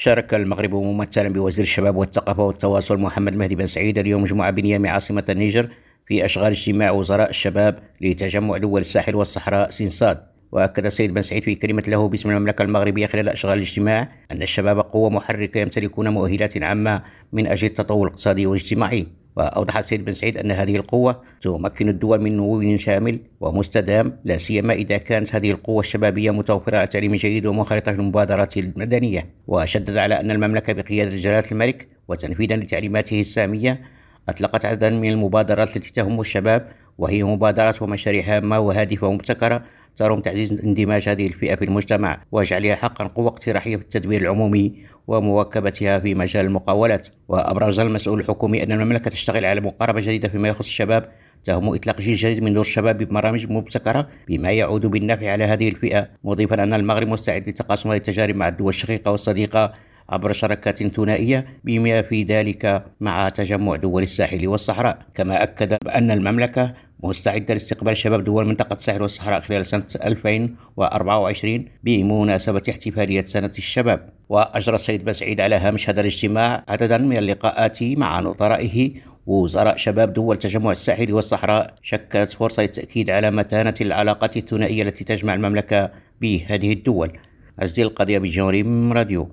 شارك المغرب ممثلا بوزير الشباب والثقافة والتواصل محمد مهدي بن سعيد اليوم مجموعة بنيامي عاصمة النيجر في أشغال اجتماع وزراء الشباب لتجمع دول الساحل والصحراء سينصاد وأكد السيد بن سعيد في كلمة له باسم المملكة المغربية خلال أشغال الاجتماع أن الشباب قوة محركة يمتلكون مؤهلات عامة من أجل التطور الاقتصادي والاجتماعي. وأوضح السيد بن سعيد أن هذه القوة تمكن الدول من نمو شامل ومستدام لا سيما إذا كانت هذه القوة الشبابية متوفرة على تعليم جيد ومنخرطة في المبادرات المدنية. وشدد على أن المملكة بقيادة جلالة الملك وتنفيذا لتعليماته السامية أطلقت عددا من المبادرات التي تهم الشباب وهي مبادرات ومشاريع هامة وهادفة ومبتكرة ترم تعزيز اندماج هذه الفئة في المجتمع وجعلها حقا قوة اقتراحية في التدبير العمومي ومواكبتها في مجال المقاولات. وأبرز المسؤول الحكومي أن المملكة تشتغل على مقاربة جديدة فيما يخص الشباب. تهم إطلاق جيل جديد من دور الشباب ببرامج مبتكرة بما يعود بالنفع على هذه الفئة. مضيفا أن المغرب مستعد لتقاسم هذه التجارب مع الدول الشقيقة والصديقة عبر شراكات ثنائية بما في ذلك مع تجمع دول الساحل والصحراء. كما أكد بأن المملكة مستعدة لاستقبال شباب دول منطقة الساحل والصحراء خلال سنة 2024 بمناسبة احتفالية سنة الشباب. وأجرى السيد بسعيد على هامش هذا الاجتماع عددا من اللقاءات مع نظرائه. وزراء شباب دول تجمع الساحل والصحراء شكلت فرصة للتأكيد على متانة العلاقات الثنائية التي تجمع المملكة بهذه الدول. عزيز القضية بجوري راديو.